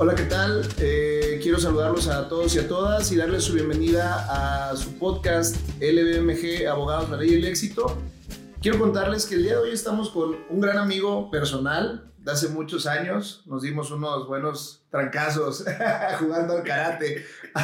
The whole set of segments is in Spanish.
Hola, ¿qué tal? Eh, quiero saludarlos a todos y a todas y darles su bienvenida a su podcast LBMG Abogados, la Ley y el Éxito. Quiero contarles que el día de hoy estamos con un gran amigo personal de hace muchos años. Nos dimos unos buenos trancazos jugando al karate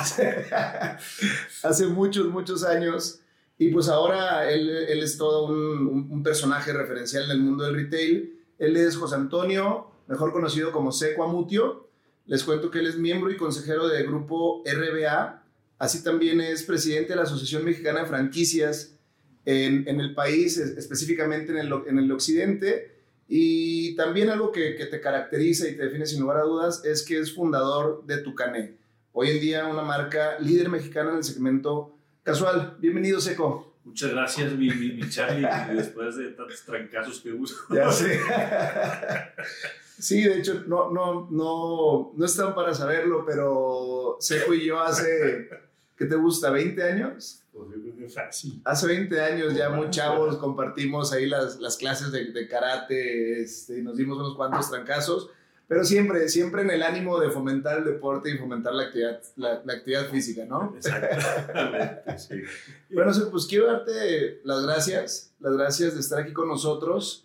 hace, muchos, muchos años. Y pues ahora él, él es todo un, un, personaje referencial en el mundo del retail. Él es José Antonio, mejor conocido como Seco Amutio les cuento que él es miembro y consejero del grupo RBA, así también es presidente de la Asociación Mexicana de Franquicias en, en el país, específicamente en el, en el occidente. Y también algo que, que, te caracteriza y te define sin lugar a dudas es que es fundador de Tucané. Hoy en día una marca líder mexicana en el segmento casual. Bienvenido, Seco. Muchas gracias, mi, mi, Charlie, después de tantos trancazos que. Ya sé. Sí, de hecho, no, no, no, no están para saberlo, pero Seco y yo hace, ¿qué te gusta? ¿20 años? Pues yo creo que fácil. Hace 20 años, ya muy chavos, compartimos ahí las, las clases de, de karate, este, nos dimos unos cuantos trancazos, pero siempre, siempre en el ánimo de fomentar el deporte y fomentar la actividad, la, la actividad física, ¿no? Exactamente, sí. Bueno, pues quiero darte las gracias, las gracias de estar aquí con nosotros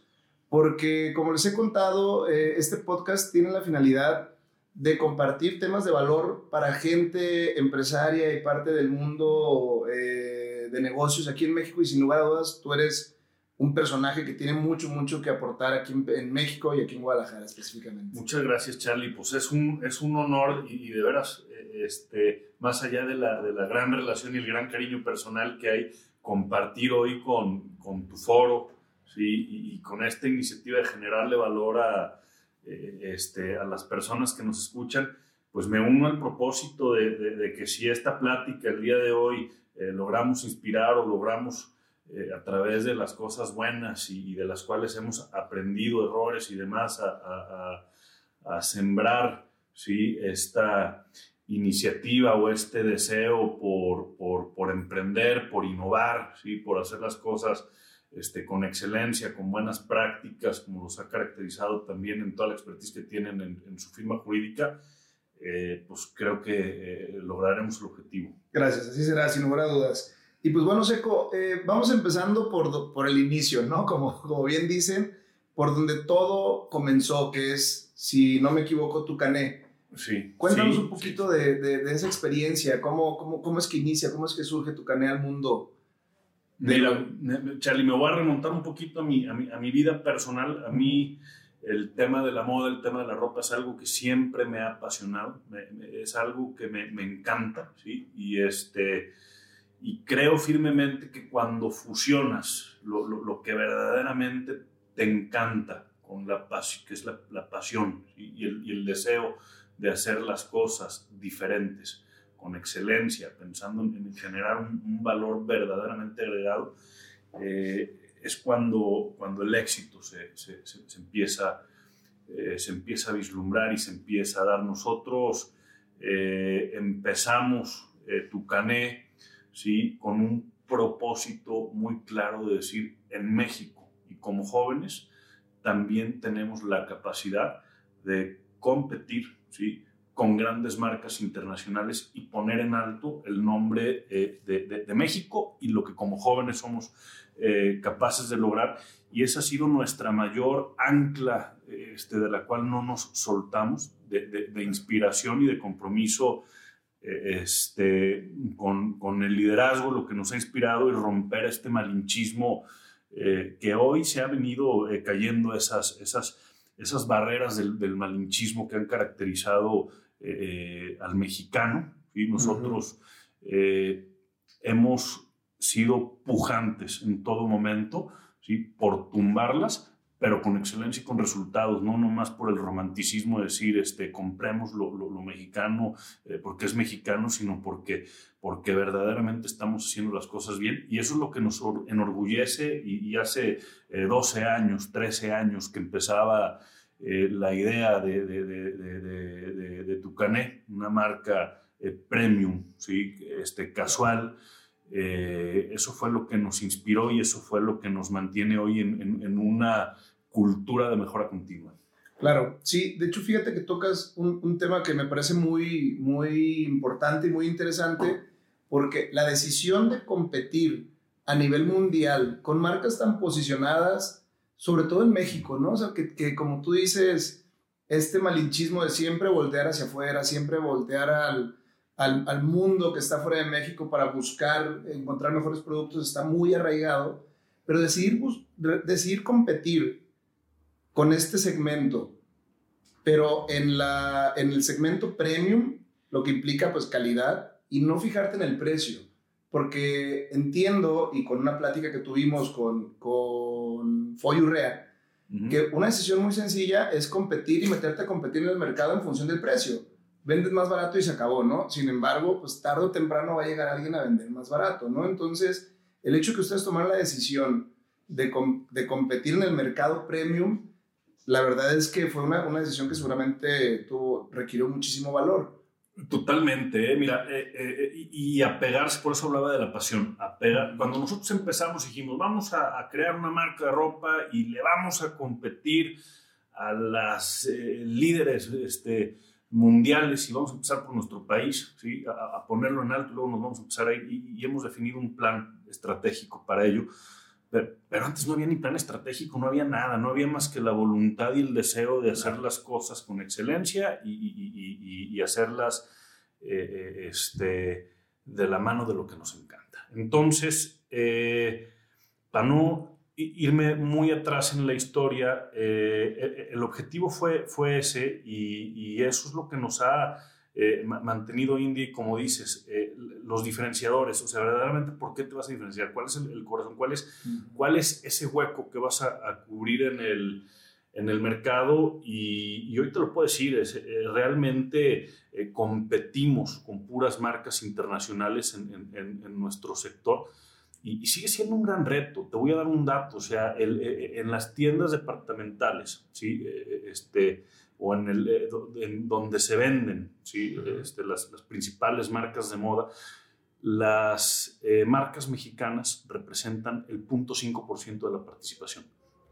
porque como les he contado, eh, este podcast tiene la finalidad de compartir temas de valor para gente empresaria y parte del mundo eh, de negocios aquí en México y sin lugar a dudas tú eres un personaje que tiene mucho, mucho que aportar aquí en, México y aquí en Guadalajara específicamente. Muchas gracias Charlie, pues es un, es un honor y, de veras, eh, este, más allá de la, de la gran relación y el gran cariño personal que hay, compartir hoy con, con tu foro, y, con esta iniciativa de generarle valor a, eh, este, a las personas que nos escuchan, pues me uno al propósito de, que si esta plática el día de hoy eh, logramos inspirar o logramos eh, a través de las cosas buenas y, de las cuales hemos aprendido errores y demás a sembrar ¿sí? esta iniciativa o este deseo por, por, por emprender, por innovar, ¿sí? por hacer las cosas este, con excelencia, con buenas prácticas, como los ha caracterizado también en toda la expertise que tienen en, su firma jurídica, eh, pues creo que eh, lograremos el objetivo. Gracias, así será, sin lugar a dudas. Y pues bueno, Seco, eh, vamos empezando por, por el inicio, ¿no? Como, como bien dicen, por donde todo comenzó, que es, si no me equivoco, Tucané. Sí. Cuéntanos un poquito De, de, de, esa experiencia, cómo, cómo, cómo es que inicia, cómo es que surge Tucané al mundo Charlie, me voy a remontar un poquito a mi, a mi, a mi vida personal. A mí el tema de la moda, el tema de la ropa es algo que siempre me ha apasionado, es algo que me, me, encanta, ¿sí? Y, este, y creo firmemente que cuando fusionas lo, lo, lo que verdaderamente te encanta con la pasión, que es la, la pasión y, el, y el deseo de hacer las cosas diferentes, con excelencia, pensando en, generar un, valor verdaderamente agregado, eh, es cuando, cuando el éxito se, se, empieza, eh, se empieza a vislumbrar y se empieza a dar. Nosotros eh, empezamos Tucané ¿sí? con un propósito muy claro de decir, en México y como jóvenes, también tenemos la capacidad de competir, ¿sí? Con grandes marcas internacionales y poner en alto el nombre eh, de, de, México y lo que como jóvenes somos eh, capaces de lograr. Y esa ha sido nuestra mayor ancla este, de la cual no nos soltamos, de, de inspiración y de compromiso eh, este, con, con, el liderazgo, lo que nos ha inspirado y romper este malinchismo que hoy se ha venido cayendo esas, esas, esas barreras del, del, malinchismo que han caracterizado eh, al mexicano. y Nosotros eh, hemos sido pujantes en todo momento ¿sí? por tumbarlas, pero con excelencia y con resultados, no nomás por el romanticismo de decir, este, compremos lo, lo, mexicano eh, porque es mexicano, sino porque, porque verdaderamente estamos haciendo las cosas bien. Y eso es lo que nos enorgullece y, y hace 12 años, 13 años que empezaba eh, la idea de, de, de, de, Tucané, una marca eh, premium, ¿sí? este, casual. Eh, eso fue lo que nos inspiró y eso fue lo que nos mantiene hoy en, en, una cultura de mejora continua. Claro, sí, de hecho fíjate que tocas un, un, tema que me parece muy, muy importante y muy interesante, porque la decisión de competir a nivel mundial con marcas tan posicionadas, sobre todo en México, ¿no? O sea, que, que como tú dices, este malinchismo de siempre voltear hacia afuera, siempre voltear al, al, al, mundo que está fuera de México para buscar encontrar mejores productos está muy arraigado, pero decidir, decidir competir con este segmento, pero en, la, en el segmento premium, lo que implica pues calidad y no fijarte en el precio, porque entiendo y con una plática que tuvimos con, con Foyurrea, que una decisión muy sencilla es competir y meterte a competir en el mercado en función del precio vendes más barato y se acabó, ¿no? Sin embargo, pues tarde o temprano va a llegar alguien a vender más barato, ¿no? Entonces, el hecho que ustedes tomaron la decisión de, de competir en el mercado premium, la verdad es que fue una, una decisión que seguramente tuvo, requirió muchísimo valor. Totalmente, ¿eh? mira, eh, eh, y apegarse, por eso hablaba de la pasión, apegar. Cuando nosotros empezamos dijimos, vamos a, crear una marca de ropa y le vamos a competir a las líderes, este, mundiales y vamos a empezar por nuestro país, ¿sí? a, ponerlo en alto, luego nos vamos a empezar ahí y hemos definido un plan estratégico para ello. Pero, pero, antes no había ni plan estratégico, no había nada, no había más que la voluntad y el deseo de hacer las cosas con excelencia y, y, y hacerlas eh, este, de la mano de lo que nos encanta. Entonces, eh, para no irme muy atrás en la historia, eh, e, e, el objetivo fue, fue ese y, eso es lo que nos ha eh, mantenido Indie, como dices, eh, los diferenciadores, o sea, verdaderamente, ¿por qué te vas a diferenciar? ¿Cuál es el, corazón? ¿Cuál es, ¿Cuál es ese hueco que vas a, cubrir en el, en el mercado? Y, hoy te lo puedo decir, es, realmente competimos con puras marcas internacionales en, en, en nuestro sector y, sigue siendo un gran reto. Te voy a dar un dato, o sea, el, eh, eh, en las tiendas departamentales, ¿sí? Eh, este, o en, el, en donde se venden ¿sí? este, las, las, principales marcas de moda, las marcas mexicanas representan el 0.5% de la participación.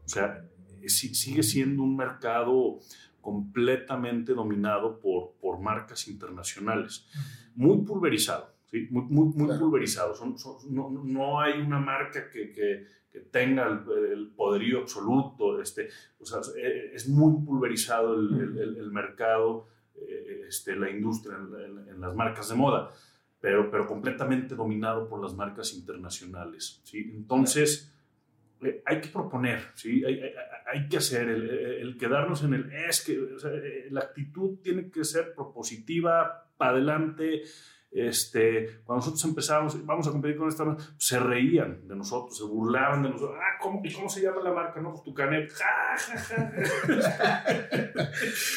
O sea, sigue siendo un mercado completamente dominado por, por marcas internacionales, muy pulverizado. ¿Sí? muy, muy, muy pulverizados. no, no, hay una marca que, que, que tenga el, poderío absoluto. Este, o sea, eh, es muy pulverizado el, el, el mercado, eh, este, la industria en, las marcas de moda, pero, pero completamente dominado por las marcas internacionales. ¿sí? Entonces, eh, hay que proponer, ¿sí? hay, hay, hay que hacer, el, quedarnos en el es que o sea, la actitud tiene que ser propositiva, para adelante, este, cuando nosotros empezábamos, vamos a competir con esta marca, se reían de nosotros, se burlaban de nosotros. Ah, ¿cómo, ¿y cómo se llama la marca? No, pues tu canet. Ja, ja, ja.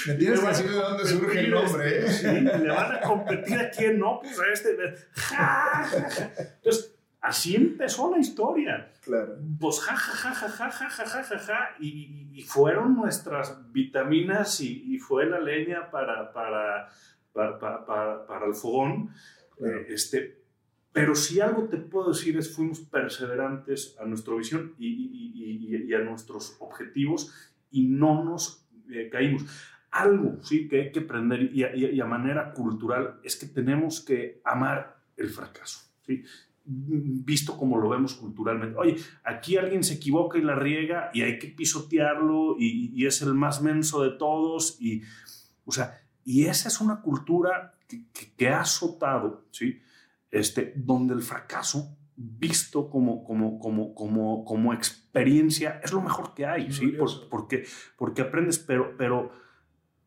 Me tienes que decir de dónde surge el nombre, ¿eh? Sí, le van a competir a quién, no, pues a este. Ja, ja, ja. Entonces, así empezó la historia. Claro. Pues ja, ja, ja, ja, ja, ja, ja, ja, ja, ja. Y, y fueron nuestras vitaminas y, y fue la leña para, para para, para, para el fogón. Eh, este, pero si algo te puedo decir es fuimos perseverantes a nuestra visión y, y, y, a nuestros objetivos y no nos eh, caímos. Algo sí que hay que aprender y a, manera cultural es que tenemos que amar el fracaso. ¿sí? visto como lo vemos culturalmente. Oye, aquí alguien se equivoca y la riega y hay que pisotearlo y, y es el más menso de todos y, o sea, y esa es una cultura que, que, ha azotado, ¿sí? Este, donde el fracaso visto como, como, como, como, como experiencia es lo mejor que hay, ¿sí? porque, porque aprendes, pero, pero,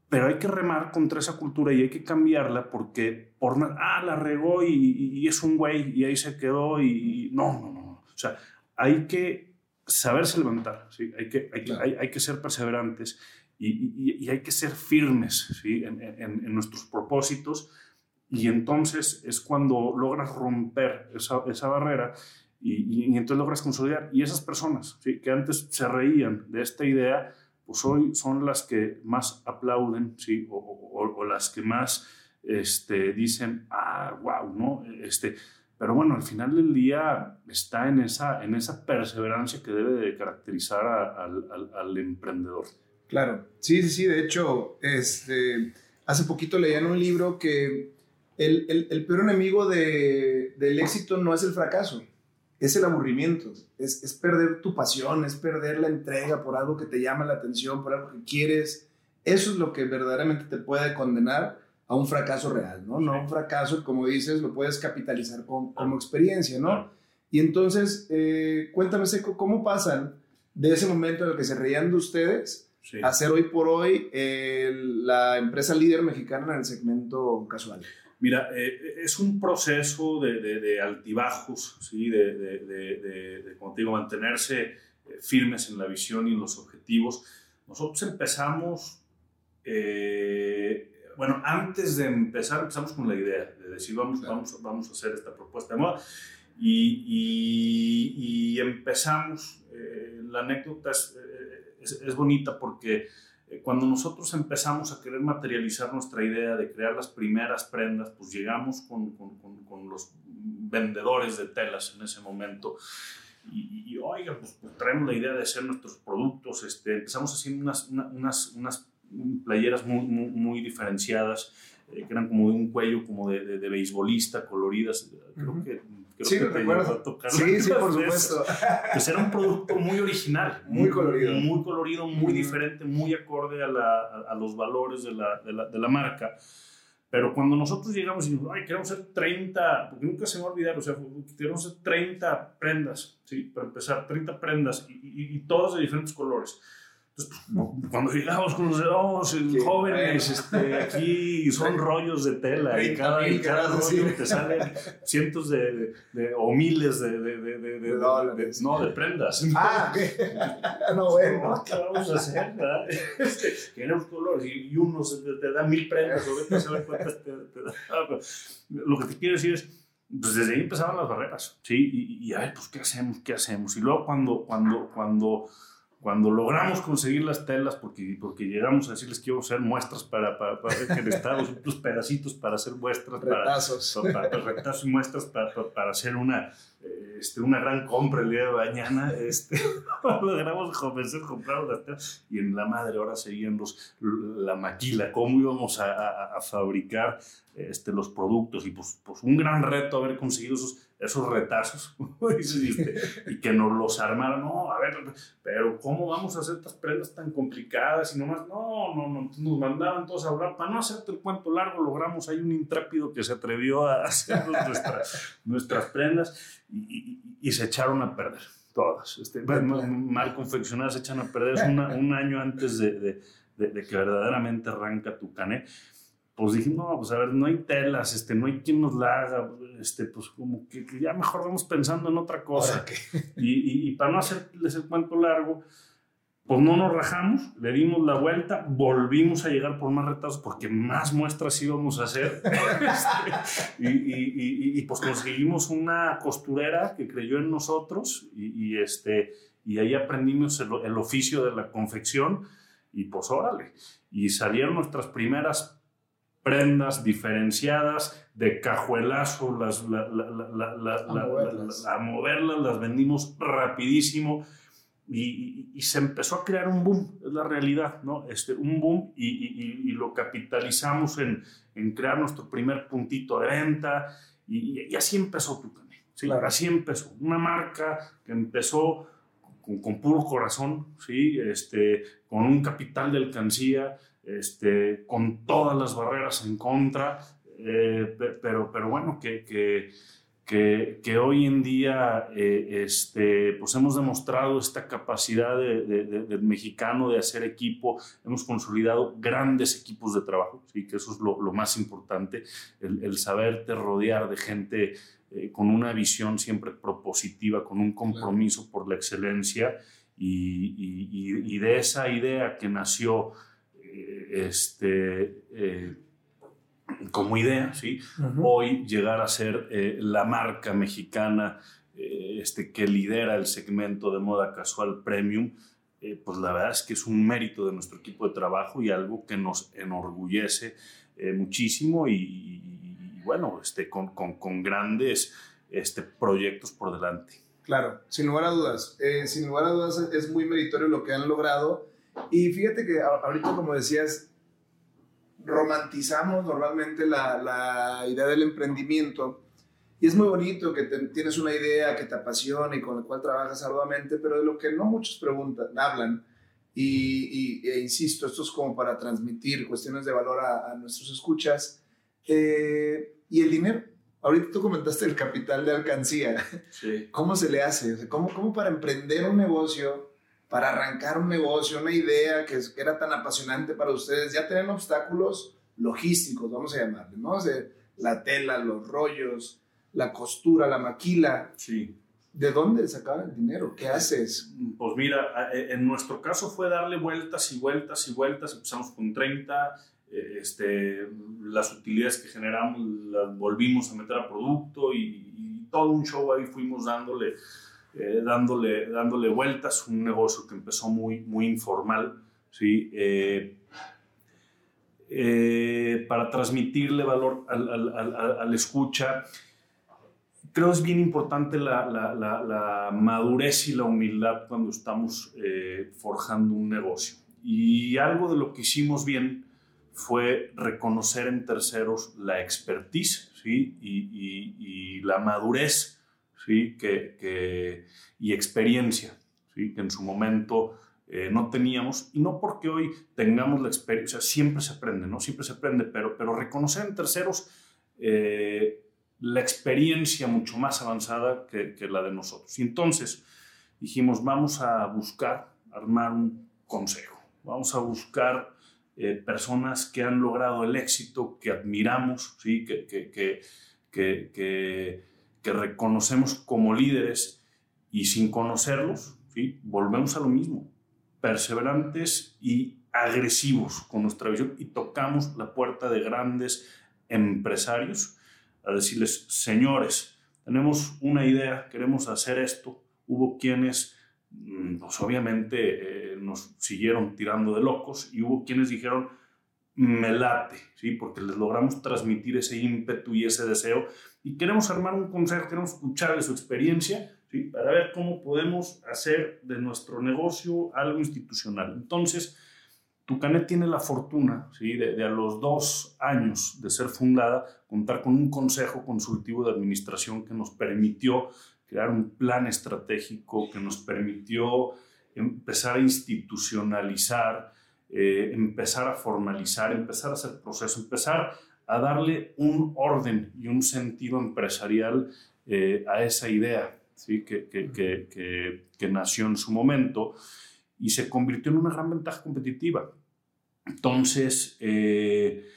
pero hay que remar contra esa cultura y hay que cambiarla porque por ah, la regó y, es un güey y ahí se quedó y, no, no, no. O sea, hay que saberse levantar, ¿sí? hay, que, hay, hay, hay que ser perseverantes y, hay que ser firmes ¿sí? en, en, nuestros propósitos y entonces es cuando logras romper esa, esa barrera y, y, entonces logras consolidar. Y esas personas ¿sí? que antes se reían de esta idea, pues hoy son las que más aplauden ¿sí? o, o, o las que más este, dicen, ah, wow, ¿no? Este, pero bueno, al final del día está en esa, en esa perseverancia que debe de caracterizar al, al, al emprendedor. Claro, sí, sí, sí, de hecho, este, hace poquito leía en un libro que el, peor enemigo de, del éxito no es el fracaso, es el aburrimiento, es, perder tu pasión, es perder la entrega por algo que te llama la atención, por algo que quieres. Eso es lo que verdaderamente te puede condenar a un fracaso real, ¿no? No un fracaso, como dices, lo puedes capitalizar como experiencia, ¿no? Y entonces, eh, cuéntame, Seco, ¿cómo pasan de ese momento en el que se reían de ustedes sí. a ser hoy por hoy eh, la empresa líder mexicana en el segmento casual? Mira, eh, es un proceso de, de, de altibajos, ¿sí? de, de, como te digo, mantenerse eh, firmes en la visión y en los objetivos. Nosotros empezamos, eh, bueno, antes de empezar, empezamos con la idea de decir, vamos, claro. vamos, vamos a hacer esta propuesta de moda. Y, y, y empezamos, eh, la anécdota es, es, es bonita porque cuando nosotros empezamos a querer materializar nuestra idea de crear las primeras prendas, pues llegamos con, con, con, con los vendedores de telas en ese momento y, y oiga, pues, pues, traemos la idea de hacer nuestros productos, este, empezamos haciendo unas, una, unas, unas playeras muy, muy, muy diferenciadas, eh, que eran como de un cuello como de, de, de beisbolista, coloridas, creo uh -huh. que Creo sí, que te recuerdo. Tocar sí, sí, por supuesto. Pues era un producto muy original. Muy, muy colorido. Muy colorido, muy mm. diferente, muy acorde a, la, a, a los valores de la, de, la, de la, marca. Pero cuando nosotros llegamos y dijimos, ay, queremos hacer 30, porque nunca se me va a olvidar, o sea, queremos hacer 30 prendas, ¿sí? Para empezar, 30 prendas y, y, y todas de diferentes colores. Entonces, pues, cuando llegamos con los de, oh, jóvenes, este, aquí son rollos de tela y cada, y cada rollo te salen cientos de, de, o miles de, de, dólares. no, de prendas. Ah, no, bueno. ¿Qué vamos a hacer? Queremos colores y, uno te, da mil prendas o vete a. Lo que te quiero decir es, pues desde ahí empezaban las barreras, ¿sí? Y, y, a ver, pues, ¿qué hacemos? ¿Qué hacemos? Y luego cuando, cuando, cuando cuando logramos conseguir las telas, porque, porque llegamos a decirles que íbamos a hacer muestras para, para, para ver que necesitábamos otros pedacitos para hacer muestras, retazos, para, para, para retazos y muestras para, para, hacer una, este, una gran compra el día de mañana. Este, logramos convencer, compraron las telas y en la madre ahora seguían los, la maquila, cómo íbamos a, a, a fabricar este, los productos y pues, pues un gran reto haber conseguido esos esos retazos y que nos los armaron. No, a ver, pero ¿cómo vamos a hacer estas prendas tan complicadas y nomás? No, no, no. Nos mandaban todos a hablar. Para no hacerte el cuento largo, logramos ahí un intrépido que se atrevió a hacer nuestras, nuestras prendas y, y, y, se echaron a perder. Todas. Este, mal confeccionadas se echan a perder. Es una, un año antes de, de, de, de que verdaderamente arranca tu cané pues dije, no, pues a ver, no hay telas, este, no hay quien nos la haga, este, pues como que, que ya mejor vamos pensando en otra cosa. Y, y, y, para no hacerles el cuento largo, pues no nos rajamos, le dimos la vuelta, volvimos a llegar por más retazos porque más muestras íbamos a hacer. este, y, y, pues conseguimos una costurera que creyó en nosotros y, este, y ahí aprendimos el, el oficio de la confección y pues órale. Y salieron nuestras primeras prendas diferenciadas de cajuelazo, las, la, la, la, a, moverlas. a, moverlas. las vendimos rapidísimo y, y, y, se empezó a crear un boom, es la realidad, ¿no? Este, un boom y, y lo capitalizamos en, en, crear nuestro primer puntito de venta y, así empezó tu también, ¿sí? Claro. Así empezó, una marca que empezó con, con, puro corazón, ¿sí? Este, con un capital de alcancía, este, con todas las barreras en contra, eh, pero, pero bueno, que, que, que, que hoy en día eh, este, pues hemos demostrado esta capacidad de, de, de, del mexicano de hacer equipo, hemos consolidado grandes equipos de trabajo, ¿sí? que eso es lo, lo más importante, el, el, saberte rodear de gente eh, con una visión siempre propositiva, con un compromiso por la excelencia y, y, y de esa idea que nació este, eh, como idea, ¿sí? Uh -huh. Hoy llegar a ser eh, la marca mexicana eh, este, que lidera el segmento de moda casual premium, eh, pues la verdad es que es un mérito de nuestro equipo de trabajo y algo que nos enorgullece eh, muchísimo y, y, y, bueno, este, con, con, con grandes este, proyectos por delante. Claro, sin lugar a dudas. Eh, sin lugar a dudas es muy meritorio lo que han logrado Y fíjate que ahorita, como decías, romantizamos normalmente la, la idea del emprendimiento. Y es muy bonito que tienes una idea que te apasiona y con la cual trabajas arduamente, pero de lo que no muchos preguntan, hablan, y, e insisto, esto es como para transmitir cuestiones de valor a, nuestros escuchas, eh, y el dinero. Ahorita tú comentaste el capital de alcancía. Sí. ¿Cómo se le hace? ¿cómo, ¿Cómo para emprender un negocio para arrancar un negocio, una idea que, era tan apasionante para ustedes, ya tienen obstáculos logísticos, vamos a llamarle, ¿no? O la tela, los rollos, la costura, la maquila. Sí. ¿De dónde sacaban el dinero? ¿Qué haces? Pues mira, e, en nuestro caso fue darle vueltas y vueltas y vueltas. Empezamos con 30, eh, este, las utilidades que generamos las volvimos a meter a producto y, y todo un show ahí fuimos dándole eh, dándole, dándole vueltas, un negocio que empezó muy, muy informal, ¿sí? Eh, eh, para transmitirle valor al, al, al, escucha. Creo es bien importante la, la, la, madurez y la humildad cuando estamos forjando un negocio. Y algo de lo que hicimos bien fue reconocer en terceros la expertise ¿sí? y, y, y la madurez ¿sí? que, que, y experiencia ¿sí? que en su momento eh, no teníamos, y no porque hoy tengamos la experiencia, siempre se aprende, ¿no? Siempre se aprende, pero, pero reconocer en terceros eh, la experiencia mucho más avanzada que, que, la de nosotros. Y entonces dijimos, vamos a buscar armar un consejo, vamos a buscar eh, personas que han logrado el éxito, que admiramos, ¿sí? que, que, que, que que reconocemos como líderes y sin conocerlos, volvemos a lo mismo, perseverantes y agresivos con nuestra visión y tocamos la puerta de grandes empresarios a decirles, señores, tenemos una idea, queremos hacer esto. Hubo quienes, mm, pues obviamente, eh, nos siguieron tirando de locos y hubo quienes dijeron, me late, ¿sí? porque les logramos transmitir ese ímpetu y ese deseo y queremos armar un consejo, queremos escuchar de su experiencia ¿sí? para ver cómo podemos hacer de nuestro negocio algo institucional. Entonces, Tucanet tiene la fortuna ¿sí? de, de, a los dos años de ser fundada contar con un consejo consultivo de administración que nos permitió crear un plan estratégico, que nos permitió empezar a institucionalizar, eh, empezar a formalizar, empezar a hacer proceso, empezar a darle un orden y un sentido empresarial eh, a esa idea ¿sí? que, que, que, que, nació en su momento y se convirtió en una gran ventaja competitiva. Entonces, eh,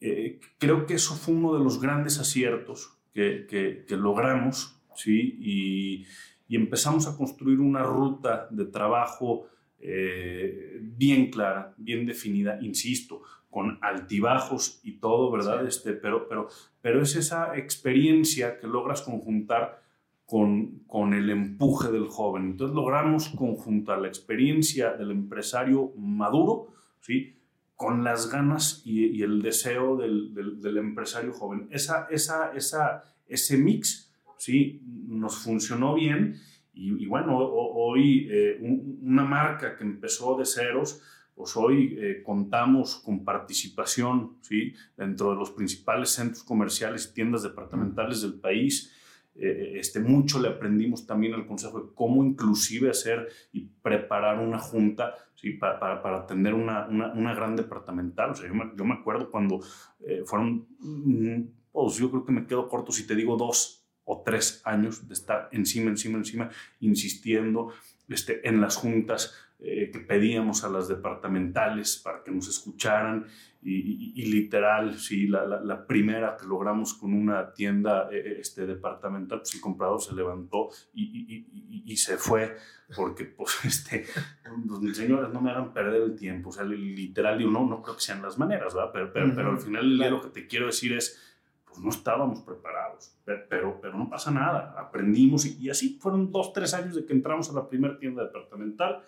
eh, creo que eso fue uno de los grandes aciertos que, logramos ¿sí? y, y, empezamos a construir una ruta de trabajo bien clara, bien definida, insisto, con altibajos y todo, ¿verdad? Este, pero, pero, pero es esa experiencia que logras conjuntar con, con el empuje del joven. Entonces logramos conjuntar la experiencia del empresario maduro, ¿sí? con las ganas y, el deseo del, del, empresario joven. Esa, esa, esa, ese mix ¿sí? nos funcionó bien y, bueno, hoy eh, una marca que empezó de ceros, pues hoy eh, contamos con participación ¿sí? dentro de los principales centros comerciales y tiendas departamentales del país. Eh, este, mucho le aprendimos también al Consejo de cómo inclusive hacer y preparar una junta ¿sí? para, para, atender una, una, una, gran departamental. O sea, yo, me, yo me acuerdo cuando eh, fueron, mm, pues yo creo que me quedo corto si te digo dos o tres años de estar encima, encima, encima, insistiendo este, en las juntas eh, que pedíamos a las departamentales para que nos escucharan. Y, literal, sí, la, la, primera que logramos con una tienda eh, eh, este, departamental, pues el comprador se levantó y, y se fue porque, pues, este, pues, señores, no me hagan perder el tiempo, o sea, literal, digo, no, no creo que sean las maneras, ¿verdad? Pero, pero, pero al final lo que te quiero decir es, pues no estábamos preparados, pero, pero, no pasa nada, aprendimos y, y, así fueron dos, tres años de que entramos a la primera tienda departamental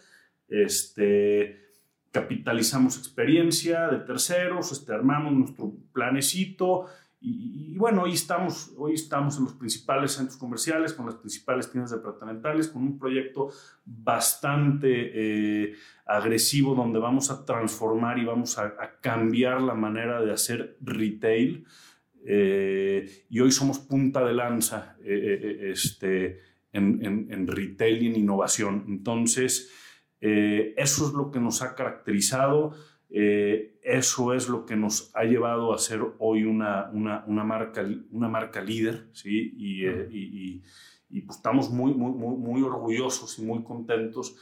este, capitalizamos experiencia de terceros, este, armamos nuestro planecito Y, bueno, hoy estamos, hoy estamos en los principales centros comerciales, con las principales tiendas departamentales, con un proyecto bastante eh, agresivo donde vamos a transformar y vamos a, cambiar la manera de hacer retail. Eh, y hoy somos punta de lanza eh, este, en, en, retail y en innovación. Entonces, eso es lo que nos ha caracterizado. Eh, eso es lo que nos ha llevado a ser hoy una, una, una marca, una marca líder, ¿sí? Y, eh, y, y, pues estamos muy, muy, muy, muy, orgullosos y muy contentos,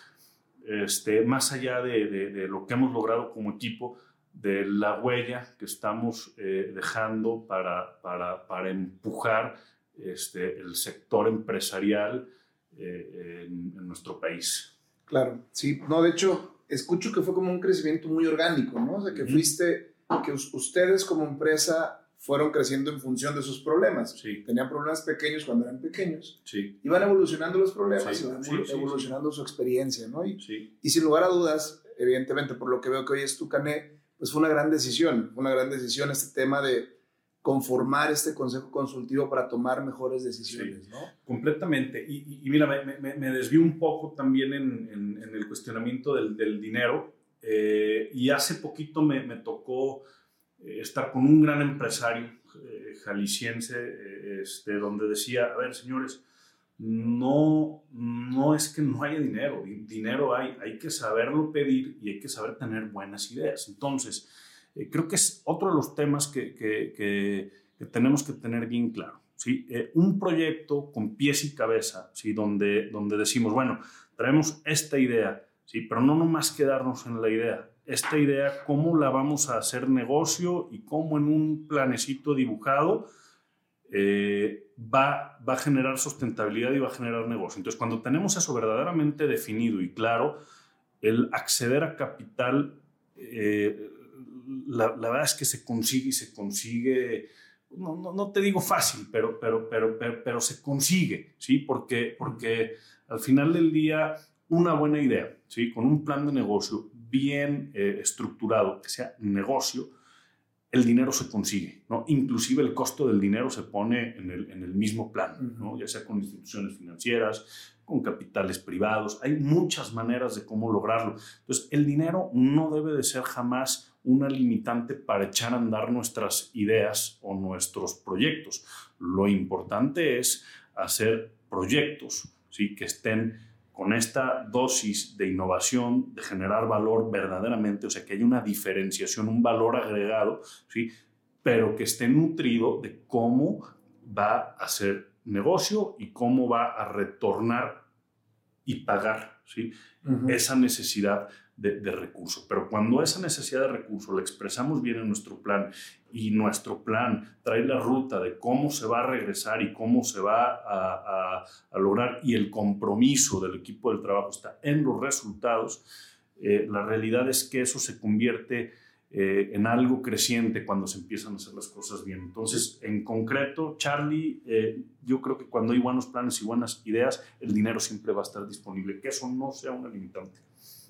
este, más allá de, de, lo que hemos logrado como equipo, de la huella que estamos eh, dejando para, para, para, empujar este, el sector empresarial en, en nuestro país. Claro, sí, no, de hecho, escucho que fue como un crecimiento muy orgánico, ¿no? O sea, que fuiste, que ustedes como empresa fueron creciendo en función de sus problemas. Sí. Tenían problemas pequeños cuando eran pequeños. Sí. Iban evolucionando los problemas y iban evolucionando su experiencia, ¿no? Y, y, sin lugar a dudas, evidentemente, por lo que veo que hoy es tu cané, pues fue una gran decisión, fue una gran decisión este tema de conformar este consejo consultivo para tomar mejores decisiones, ¿no? Completamente. Y, mira, me, me, desvío un poco también en, en, el cuestionamiento del, del dinero. Eh, y hace poquito me, me, tocó eh, estar con un gran empresario eh, jalisciense, este, donde decía, a ver, señores, no, no es que no haya dinero, dinero hay, hay que saberlo pedir y hay que saber tener buenas ideas. Entonces, eh, creo que es otro de los temas que, que, tenemos que tener bien claro. ¿sí? Eh, un proyecto con pies y cabeza, ¿sí? donde, donde decimos, bueno, traemos esta idea, ¿sí? pero no nomás quedarnos en la idea. Esta idea, cómo la vamos a hacer negocio y cómo en un planecito dibujado eh, va, va a generar sustentabilidad y va a generar negocio. Entonces, cuando tenemos eso verdaderamente definido y claro, el acceder a capital la, verdad es que se consigue y se consigue, no, no, no, te digo fácil, pero, pero, pero, pero, se consigue, ¿sí? Porque, porque al final del día, una buena idea, ¿sí? Con un plan de negocio bien eh, estructurado, que sea negocio, el dinero se consigue, ¿no? Inclusive el costo del dinero se pone en el, en el mismo plan, ¿no? Ya sea con instituciones financieras, con capitales privados, hay muchas maneras de cómo lograrlo. Entonces, el dinero no debe de ser jamás una limitante para echar a andar nuestras ideas o nuestros proyectos. Lo importante es hacer proyectos ¿sí? que estén con esta dosis de innovación, de generar valor verdaderamente, o sea, que haya una diferenciación, un valor agregado, ¿sí? pero que esté nutrido de cómo va a ser negocio y cómo va a retornar y pagar ¿sí? esa necesidad de, recursos. Pero cuando esa necesidad de recursos la expresamos bien en nuestro plan y nuestro plan trae la ruta de cómo se va a regresar y cómo se va a, lograr y el compromiso del equipo del trabajo está en los resultados, eh, la realidad es que eso se convierte eh, en algo creciente cuando se empiezan a hacer las cosas bien. Entonces, en concreto, Charlie, eh, yo creo que cuando hay buenos planes y buenas ideas, el dinero siempre va a estar disponible, que eso no sea una limitante.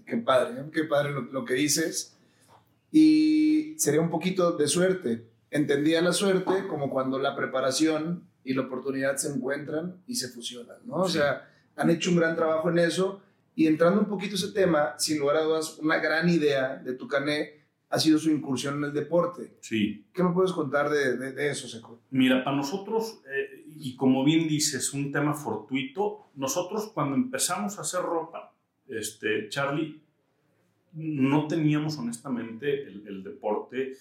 Qué padre, qué padre lo, que dices. Y sería un poquito de suerte. Entendía la suerte como cuando la preparación y la oportunidad se encuentran y se fusionan, ¿no? O sea, han hecho un gran trabajo en eso. Y entrando un poquito a ese tema, sin lugar a dudas, una gran idea de Tucané ha sido su incursión en el deporte. Sí. ¿Qué me puedes contar de, de, eso, Seco? Mira, para nosotros, eh, y como bien dices, un tema fortuito, nosotros cuando empezamos a hacer ropa, este, Charlie, no teníamos honestamente el, deporte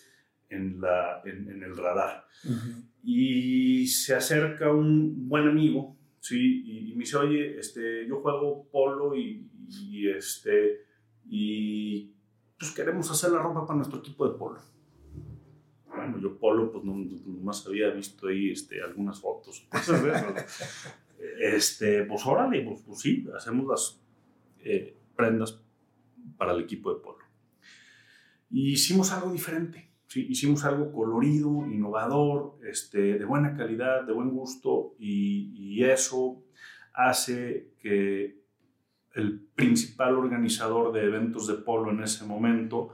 en, la, en, el radar. Y se acerca un buen amigo, ¿sí? Y, me dice, oye, este, yo juego polo y, y este, y pues queremos hacer la ropa para nuestro equipo de polo. Bueno, yo polo, pues no, más había visto ahí este, algunas fotos, este, pues órale, pues, pues, sí, hacemos las eh, prendas para el equipo de polo. Y hicimos algo diferente, ¿sí? hicimos algo colorido, innovador, este, de buena calidad, de buen gusto, y, y eso hace que el principal organizador de eventos de polo en ese momento,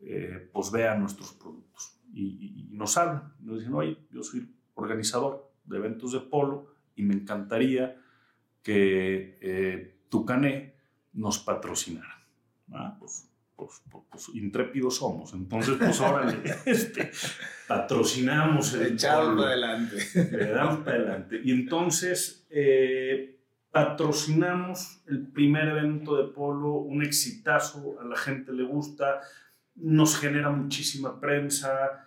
eh, pues vea nuestros productos. y, nos hablan, nos dicen, oye, yo soy organizador de eventos de polo y me encantaría que eh, Tucané nos patrocinara. Ah, pues, pues, pues, pues, intrépidos somos, entonces pues ahora este, patrocinamos el Echado para adelante. Le damos para adelante. Y entonces eh, patrocinamos el primer evento de polo, un exitazo, a la gente le gusta, nos genera muchísima prensa.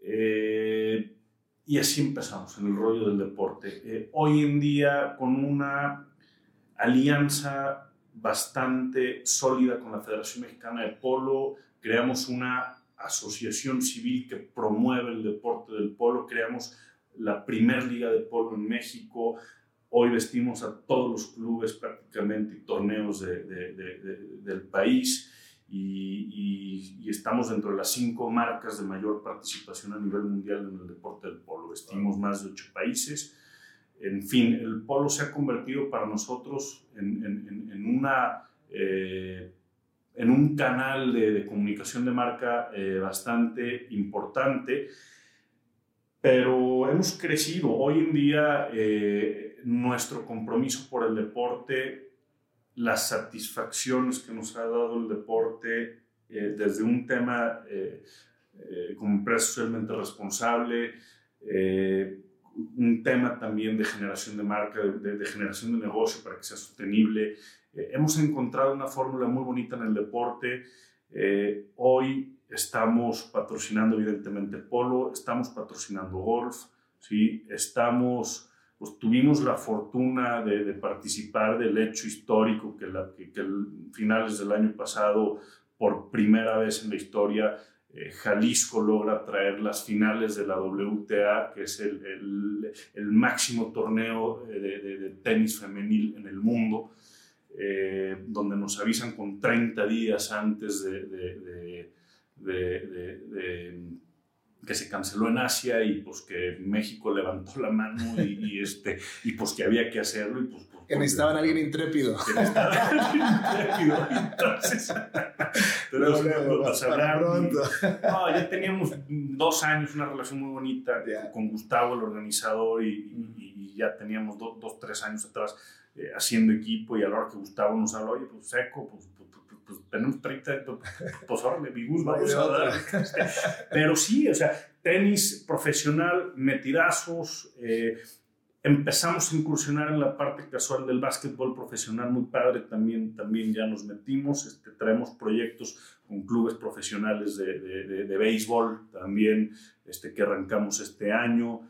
Eh, y así empezamos en el rollo del deporte. Eh, hoy en día, con una alianza bastante sólida con la Federación Mexicana de Polo, creamos una asociación civil que promueve el deporte del polo, creamos la primer liga de polo en México, hoy vestimos a todos los clubes prácticamente y torneos del país y, estamos dentro de las cinco marcas de mayor participación a nivel mundial en el deporte del polo. Vestimos más de ocho países. En fin, el polo se ha convertido para nosotros en, una, eh, en un canal de, comunicación de marca eh, bastante importante, pero hemos crecido. Hoy en día eh, nuestro compromiso por el deporte las satisfacciones que nos ha dado el deporte desde un tema como empresa socialmente responsable, un tema también de generación de marca, de, generación de negocio para que sea sostenible. hemos encontrado una fórmula muy bonita en el deporte. hoy estamos patrocinando evidentemente polo, estamos patrocinando golf, ¿sí? estamos pues tuvimos la fortuna de, participar del hecho histórico que, la, que, finales del año pasado, por primera vez en la historia, eh, Jalisco logra traer las finales de la WTA, que es el, el, máximo torneo de, de, tenis femenil en el mundo, eh, donde nos avisan con 30 días antes de que se canceló en Asia y pues que México levantó la mano y, este, y pues que había que hacerlo. Y, pues que necesitaban a alguien intrépido. Que necesitaban a alguien intrépido. Entonces, pero no, nos hablaron. No, ya teníamos dos años, una relación muy bonita con Gustavo, el organizador, y, ya teníamos dos, tres años atrás eh, haciendo equipo y a la hora que Gustavo nos habló, oye, pues seco, pues, pues pues tenemos 30, pues ahora me vamos a dar. Pero sí, o sea, tenis profesional, metidazos, eh, empezamos a incursionar en la parte casual del básquetbol profesional, muy padre, también, también ya nos metimos, este, traemos proyectos con clubes profesionales de, de, béisbol también, este, que arrancamos este año.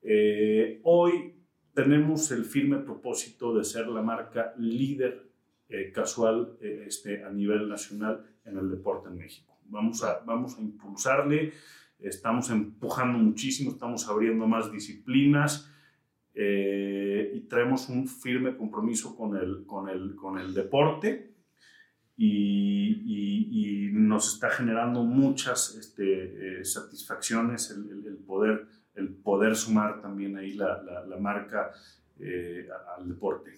Eh, hoy tenemos el firme propósito de ser la marca líder eh, casual eh, este, a nivel nacional en el deporte en México. Vamos a, vamos a impulsarle, estamos empujando muchísimo, estamos abriendo más disciplinas eh, y traemos un firme compromiso con el, con el, con el deporte. Y, y, nos está generando muchas este, satisfacciones el, el, poder, el poder sumar también ahí la, la, la marca al deporte.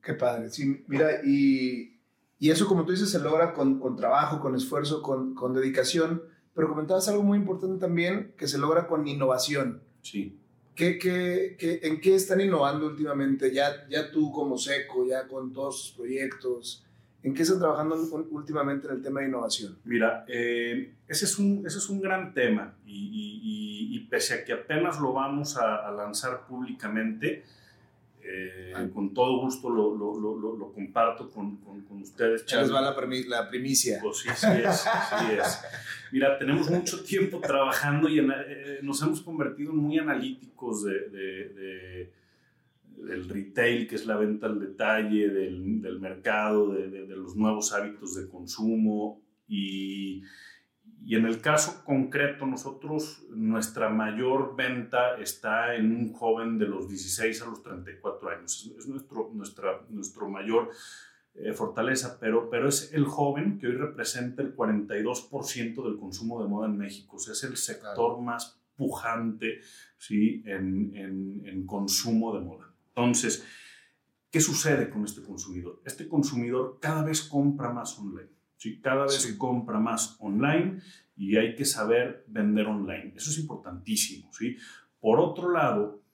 Qué padre. Sí, mira, y, y eso, como tú dices, se logra con, con trabajo, con esfuerzo, con, con, dedicación. Pero comentabas algo muy importante también, que se logra con innovación. Sí. ¿Qué, qué, qué, en qué están innovando últimamente? Ya, ya tú como seco, ya con todos sus proyectos. ¿En qué están trabajando últimamente en el tema de innovación? Mira, eh, ese, es un, ese es un gran tema y, y, pese a que apenas lo vamos a lanzar públicamente, eh, con todo gusto lo, lo, lo, lo comparto con, con, con ustedes. Ya les va la, la, primicia. Pues sí, sí es, sí es. Mira, tenemos mucho tiempo trabajando y eh, nos hemos convertido en muy analíticos de, de, del retail, que es la venta al detalle, del, del mercado, de, de, los nuevos hábitos de consumo y y en el caso concreto, nosotros, nuestra mayor venta está en un joven de los 16 a los 34 años. Es nuestro, nuestra, nuestro mayor eh, fortaleza, pero, pero es el joven que hoy representa el 42% del consumo de moda en México. O sea, es el sector más pujante ¿sí? en, en, en consumo de moda. Entonces, ¿qué sucede con este consumidor? Este consumidor cada vez compra más online. ¿Sí? Cada vez compra más online y hay que saber vender online. Eso es importantísimo, ¿sí? Por otro lado,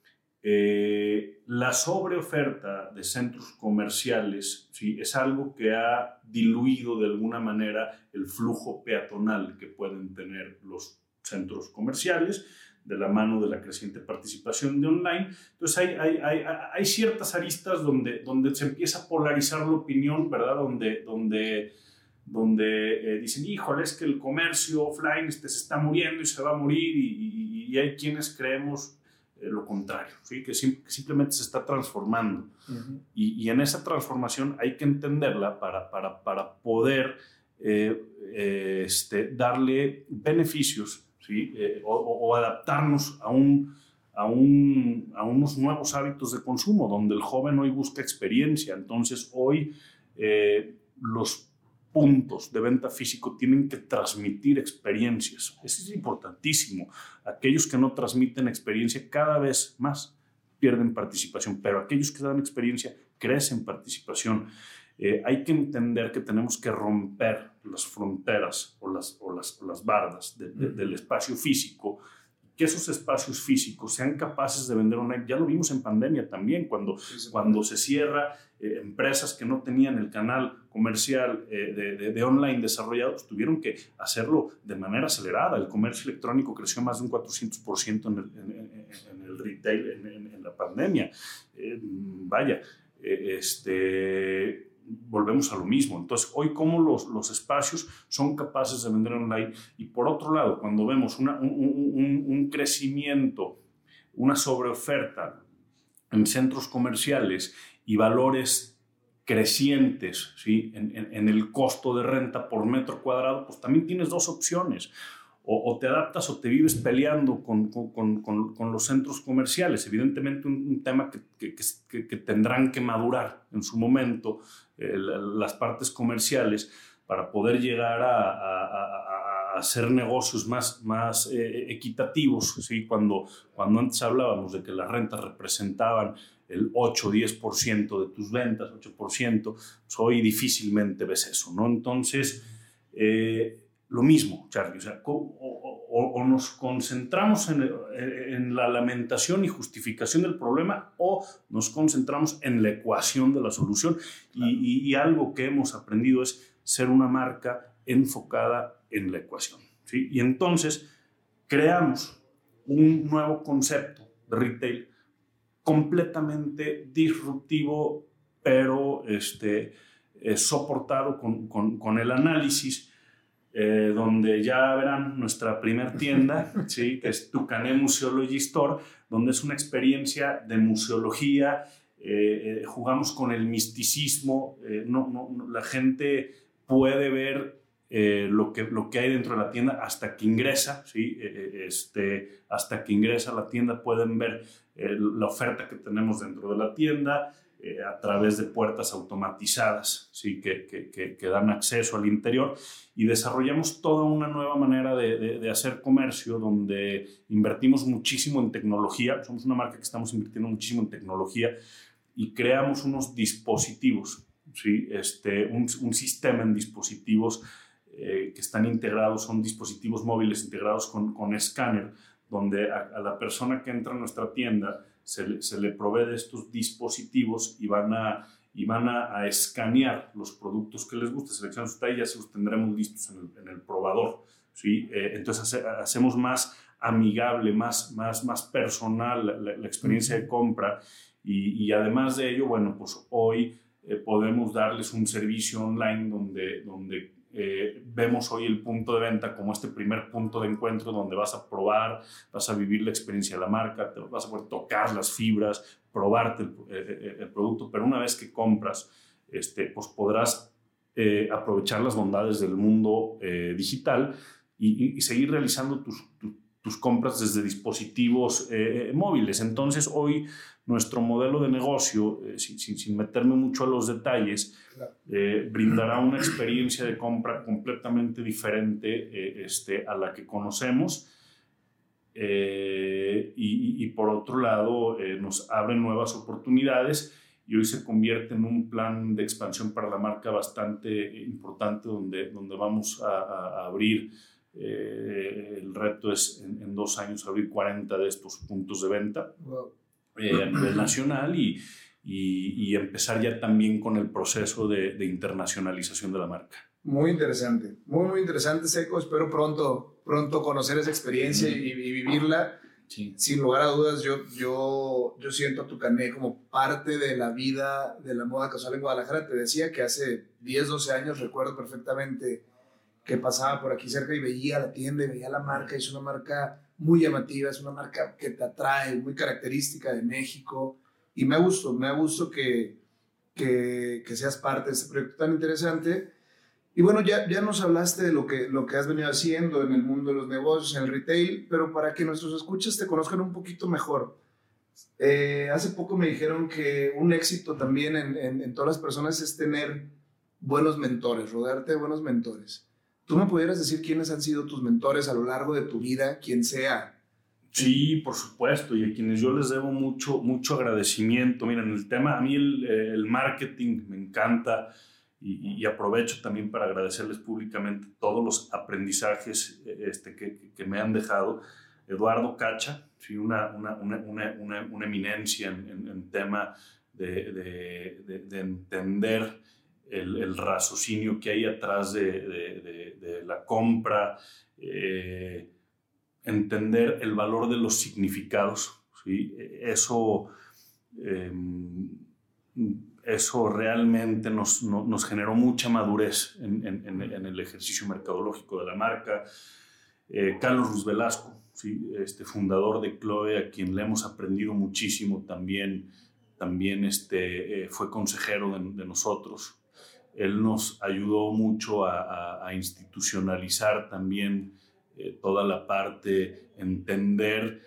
eh, la sobreoferta de centros comerciales ¿sí? es algo que ha diluido de alguna manera el flujo peatonal que pueden tener los centros comerciales de la mano de la creciente participación de online. Entonces hay, hay, hay, hay ciertas aristas donde, donde se empieza a polarizar la opinión, ¿verdad? Donde, donde, donde eh, dicen, híjole, es que el comercio offline este, se está muriendo y se va a morir y, y, hay quienes creemos eh, lo contrario, ¿sí? que, simplemente se está transformando. y, y, en esa transformación hay que entenderla para, para, para poder eh, este, darle beneficios eh, o, adaptarnos a, un, a, un, a, unos nuevos hábitos de consumo, donde el joven hoy busca experiencia. Entonces, hoy eh, los puntos de venta físico tienen que transmitir experiencias. Eso es importantísimo. Aquellos que no transmiten experiencia cada vez más pierden participación, pero aquellos que dan experiencia crecen participación. Eh, hay que entender que tenemos que romper las fronteras o las, o las, las bardas del espacio físico, que esos espacios físicos sean capaces de vender online. Ya lo vimos en pandemia también, cuando, cuando se cierra eh, empresas que no tenían el canal comercial eh, de, de, online desarrollado, pues tuvieron que hacerlo de manera acelerada. El comercio electrónico creció más de un 400% en el, en, el retail en, la pandemia. vaya, este volvemos a lo mismo. Entonces, hoy cómo los, los espacios son capaces de vender online y por otro lado, cuando vemos una, un, un, crecimiento, una sobreoferta en centros comerciales y valores crecientes ¿sí? en, en, en, el costo de renta por metro cuadrado, pues también tienes dos opciones o, te adaptas o te vives peleando con, con, los centros comerciales. Evidentemente un, tema que, que, que, tendrán que madurar en su momento eh, las partes comerciales para poder llegar a, a, a hacer negocios más, más eh, equitativos. ¿sí? Cuando, cuando antes hablábamos de que las rentas representaban el 8 o 10% de tus ventas, 8%, pues hoy difícilmente ves eso. ¿no? Entonces, eh, lo mismo, Charlie. O, sea, o, nos concentramos en, en, la lamentación y justificación del problema o nos concentramos en la ecuación de la solución. Y, y, algo que hemos aprendido es ser una marca enfocada en la ecuación. ¿sí? Y entonces creamos un nuevo concepto de retail completamente disruptivo, pero este, eh, soportado con, con, con el análisis eh, donde ya verán nuestra primer tienda, ¿sí? que es Tucané Museology Store, donde es una experiencia de museología, eh, jugamos con el misticismo, no, no, la gente puede ver lo, que, lo que hay dentro de la tienda hasta que ingresa, ¿sí? este, hasta que ingresa a la tienda pueden ver la oferta que tenemos dentro de la tienda, eh, a través de puertas automatizadas ¿sí? que, que, que, dan acceso al interior y desarrollamos toda una nueva manera de, de, hacer comercio donde invertimos muchísimo en tecnología, somos una marca que estamos invirtiendo muchísimo en tecnología y creamos unos dispositivos, ¿sí? este, un, un sistema en dispositivos eh, que están integrados, son dispositivos móviles integrados con, con escáner, donde a, a la persona que entra a nuestra tienda se le, provee de estos dispositivos y van a, y van a, escanear los productos que les guste, seleccionan su talla y ya se los tendremos listos en el, probador. ¿sí? Eh, entonces hacemos más amigable, más, más, más personal la, experiencia de compra y, y, además de ello, bueno, pues hoy eh, podemos darles un servicio online donde, donde eh, vemos hoy el punto de venta como este primer punto de encuentro donde vas a probar, vas a vivir la experiencia de la marca, vas a poder tocar las fibras, probarte el, eh, eh, producto, pero una vez que compras, este, pues podrás aprovechar las bondades del mundo digital y, seguir realizando tus, tus, compras desde dispositivos móviles. Entonces hoy nuestro modelo de negocio, eh, sin, sin, meterme mucho a los detalles, eh, brindará una experiencia de compra completamente diferente eh, este, a la que conocemos. Y, y, por otro lado, nos abre nuevas oportunidades y hoy se convierte en un plan de expansión para la marca bastante importante donde, donde vamos a, a abrir Eh, el reto es en, dos años abrir 40 de estos puntos de venta eh, a nivel nacional y, y, empezar ya también con el proceso de, de, internacionalización de la marca. Muy interesante, muy, muy interesante, Seco. Espero pronto, pronto conocer esa experiencia y, y, vivirla. Sin lugar a dudas, yo, yo, yo siento a Tucané como parte de la vida de la moda casual en Guadalajara. Te decía que hace 10, 12 años recuerdo perfectamente que pasaba por aquí cerca y veía la tienda y veía la marca. Es una marca muy llamativa, es una marca que te atrae, muy característica de México. Y me gusta, me gusta que, que, que, seas parte de este proyecto tan interesante. Y bueno, ya, ya nos hablaste de lo que, lo que has venido haciendo en el mundo de los negocios, en el retail, pero para que nuestros escuchas te conozcan un poquito mejor. Eh, hace poco me dijeron que un éxito también en, en todas las personas es tener buenos mentores, rodearte de buenos mentores. ¿Tú me pudieras decir quiénes han sido tus mentores a lo largo de tu vida, quien sea? Sí, por supuesto, y a quienes yo les debo mucho, mucho agradecimiento. Miren, el tema, a mí el, el marketing me encanta y, aprovecho también para agradecerles públicamente todos los aprendizajes este, que, me han dejado. Eduardo Cacha, sí, una, una, una, una eminencia en, tema de entender el, raciocinio que hay atrás de, la compra, eh, entender el valor de los significados. ¿sí? Eso, em, eso realmente nos, nos, generó mucha madurez en, el ejercicio mercadológico de la marca. Eh, Carlos Ruz Velasco, este fundador de Chloe, a quien le hemos aprendido muchísimo también, también este, eh, fue consejero de, nosotros. Él nos ayudó mucho a, institucionalizar también eh, toda la parte, entender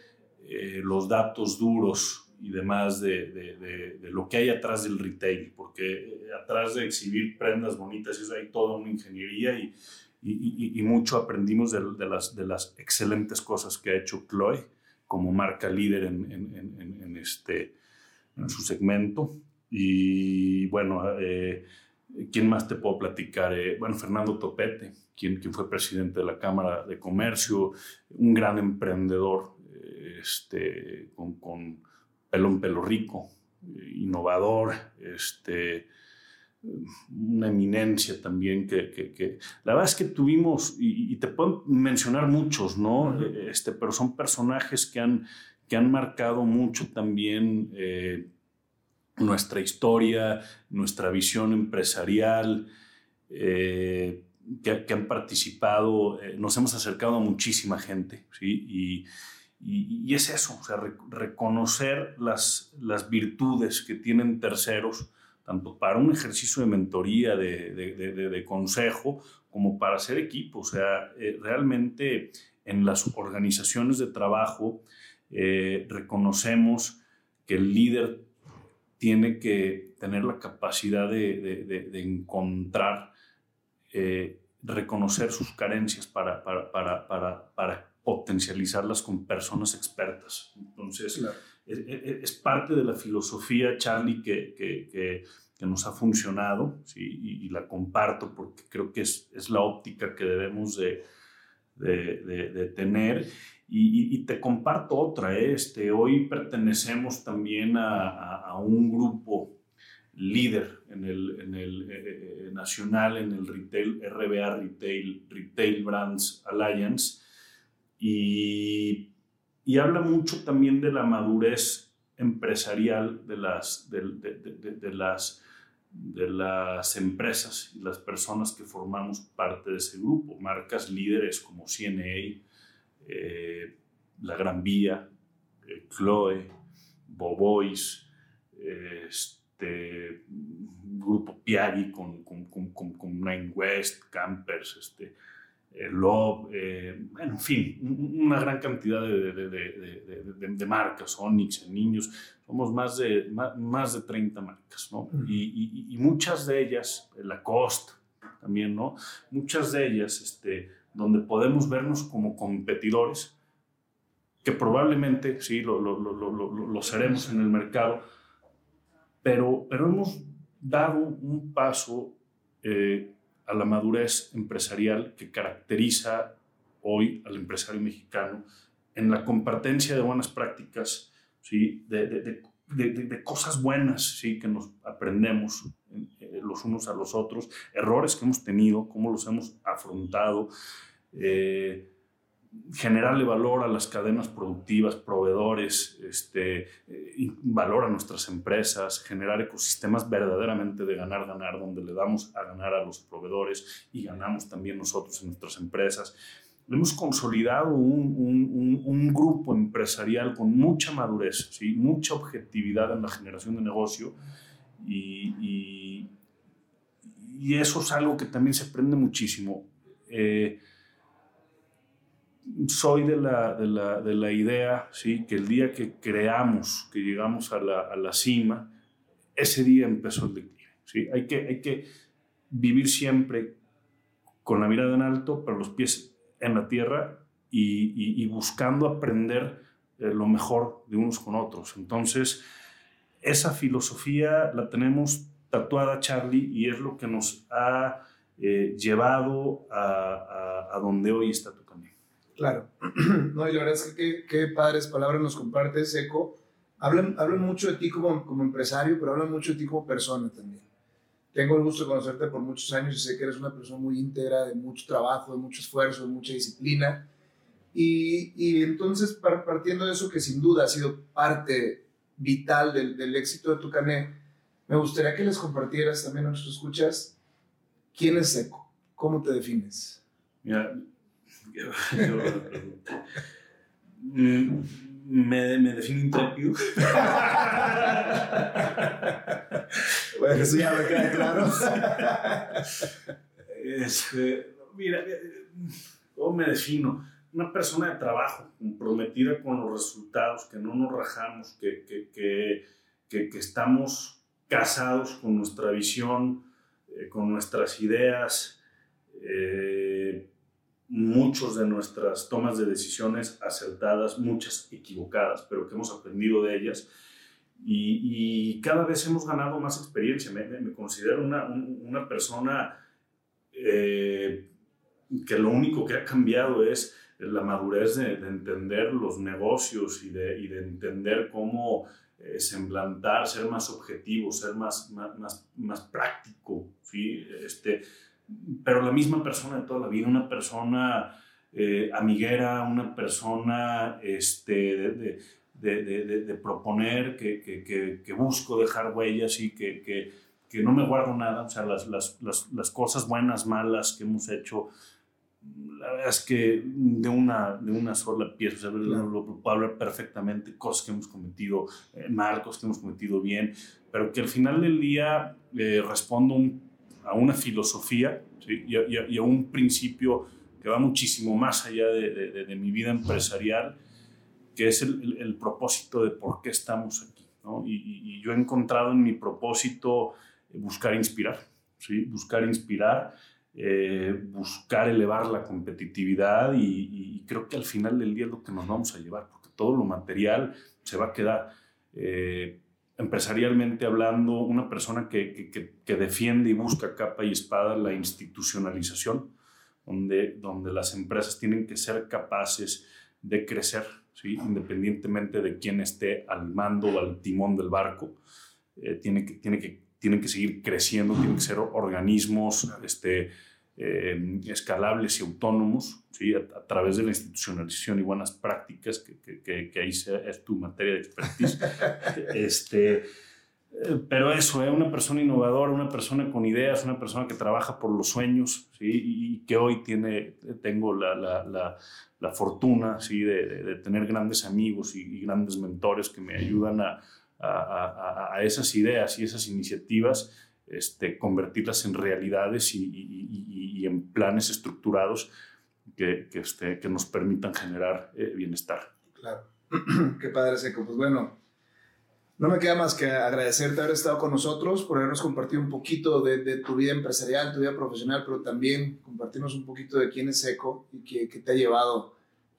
eh, los datos duros y demás de, lo que hay atrás del retail, porque eh, atrás de exhibir prendas bonitas hay toda una ingeniería y, mucho aprendimos de, las, excelentes cosas que ha hecho Chloe como marca líder en, en, en este, su segmento. Y bueno, ¿Quién más te puedo platicar? Eh, bueno, Fernando Topete, quien, quien, fue presidente de la Cámara de Comercio, un gran emprendedor, eh, este, con, con pelo en pelo rico, eh, innovador, este, una eminencia también que, que, la verdad es que tuvimos, y, te puedo mencionar muchos, ¿no? este, pero son personajes que han, que han marcado mucho también nuestra historia, nuestra visión empresarial, eh, que, han participado, eh, nos hemos acercado a muchísima gente, ¿sí? Y, es eso, o sea, reconocer las, las virtudes que tienen terceros, tanto para un ejercicio de mentoría, de, de, de, consejo, como para hacer equipo. O sea, eh, realmente en las organizaciones de trabajo reconocemos que el líder tiene que tener la capacidad de, encontrar, eh, reconocer sus carencias para, para, potencializarlas con personas expertas. Entonces, es, parte de la filosofía, Charlie, que, que, nos ha funcionado y, la comparto porque creo que es, es la óptica que debemos de, de tener. Y, te comparto otra, ¿eh? este, hoy pertenecemos también a, un grupo líder en el, eh, eh, nacional, en el retail, RBA Retail, Retail Brands Alliance, y, y habla mucho también de la madurez empresarial de las, de, de, las, de las empresas y las personas que formamos parte de ese grupo, marcas líderes como CNA, eh, la Gran Vía, eh, Chloe, Bobois, este, Grupo Piagui con, con, con, con, Nine West, Campers, este, eh, Love, en fin, una gran cantidad de, de, de, de, marcas, Onyx, niños, somos más de, más, de 30 marcas, ¿no? Y, y, y, muchas de ellas, Lacoste también, ¿no? Muchas de ellas, este, donde podemos vernos como competidores, que probablemente sí lo, lo, lo, lo, seremos en el mercado, pero, pero hemos dado un paso eh, a la madurez empresarial que caracteriza hoy al empresario mexicano en la compartencia de buenas prácticas, ¿sí? de, de, de, cosas buenas ¿sí? que nos aprendemos los unos a los otros, errores que hemos tenido, cómo los hemos afrontado, eh, generarle valor a las cadenas productivas, proveedores, este, eh, valor a nuestras empresas, generar ecosistemas verdaderamente de ganar, ganar, donde le damos a ganar a los proveedores y ganamos también nosotros en nuestras empresas. Hemos consolidado un, un, grupo empresarial con mucha madurez, ¿sí? mucha objetividad en la generación de negocio y, y, eso es algo que también se aprende muchísimo. Eh, soy de la, de la, de la, idea ¿sí? que el día que creamos, que llegamos a la, a la cima, ese día empezó el declive. ¿sí? Hay, que, hay que vivir siempre con la mirada en alto, pero los pies en la tierra y, y, buscando aprender eh, lo mejor de unos con otros. Entonces, esa filosofía la tenemos tatuada, Charlie, y es lo que nos ha eh, llevado a, a, a donde hoy está tu camino. Claro. No, y la verdad es que qué, padres palabras nos compartes, Eco. Hablan, hablan mucho de ti como, como empresario, pero hablan mucho de ti como persona también. Tengo el gusto de conocerte por muchos años y sé que eres una persona muy íntegra, de mucho trabajo, de mucho esfuerzo, de mucha disciplina. Y, y entonces, partiendo de eso, que sin duda ha sido parte vital del, del éxito de tu cané, me gustaría que les compartieras también a nuestros escuchas quién es Eco, cómo te defines. Mira, Mm, me, me defino intrépido. bueno, eso ya me queda claro. Este, mira, ¿cómo me defino? Una persona de trabajo, comprometida con los resultados, que no nos rajamos, que, que, que, que estamos casados con nuestra visión, eh, con nuestras ideas. Eh, muchos de nuestras tomas de decisiones acertadas, muchas equivocadas, pero que hemos aprendido de ellas. Y, cada vez hemos ganado más experiencia. Me, considero una, una persona eh, que lo único que ha cambiado es la madurez de, entender los negocios y de, y de entender cómo eh, semblantar, ser más objetivo, ser más, más, más, práctico. ¿sí? Este, pero la misma persona de toda la vida, una persona eh, amiguera, una persona este, de, de proponer, que, que, que, busco dejar huellas y que, no me guardo nada, o sea, las, las, las, las, cosas buenas, malas que hemos hecho, la verdad es que de una, de una sola pieza, o sea, lo, puedo hablar perfectamente, cosas que hemos cometido eh, mal, cosas que hemos cometido bien, pero que al final del día eh, respondo un a una filosofía y, a, un principio que va muchísimo más allá de, de, mi vida empresarial, que es el, el, propósito de por qué estamos aquí. ¿no? Y, yo he encontrado en mi propósito buscar inspirar, ¿sí? buscar inspirar, eh, buscar elevar la competitividad y, creo que al final del día es lo que nos vamos a llevar, porque todo lo material se va a quedar. Eh, empresarialmente hablando, una persona que, que, defiende y busca capa y espada la institucionalización, donde, donde las empresas tienen que ser capaces de crecer, ¿sí? independientemente de quién esté al mando o al timón del barco, eh, tiene que, tiene que, tienen que seguir creciendo, tienen que ser organismos este, eh, escalables y autónomos, ¿sí? a, través de la institucionalización y buenas prácticas, que, que, que ahí es tu materia de expertise. este, eh, pero eso, ¿eh? una persona innovadora, una persona con ideas, una persona que trabaja por los sueños, ¿sí? y que hoy tiene, tengo la, la, la, fortuna ¿sí? De, de, tener grandes amigos y, y, grandes mentores que me ayudan a, a, a, a esas ideas y esas iniciativas este, convertirlas en realidades y, en planes estructurados que, que, este, que nos permitan generar eh, bienestar. Claro. Qué padre, Seco. Pues bueno, no me queda más que agradecerte haber estado con nosotros, por habernos compartido un poquito de, tu vida empresarial, tu vida profesional, pero también compartirnos un poquito de quién es Seco y qué, te ha llevado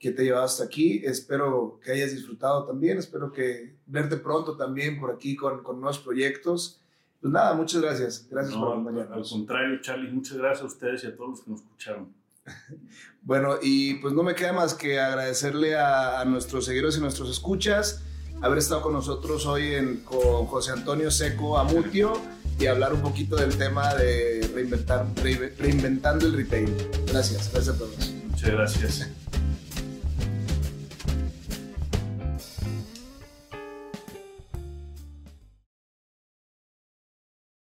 que te llevado hasta aquí. Espero que hayas disfrutado también, espero que verte pronto también por aquí con, con nuevos proyectos pues nada, muchas gracias. Gracias por acompañarnos. Al contrario, Charlie, muchas gracias a ustedes y a todos los que nos escucharon. Bueno, y pues no me queda más que agradecerle a, a nuestros seguidores y nuestros escuchas haber estado con nosotros hoy en, con José Antonio Seco Amutio y hablar un poquito del tema de reinventar, reinventando el retail. Gracias, gracias a todos. Muchas gracias.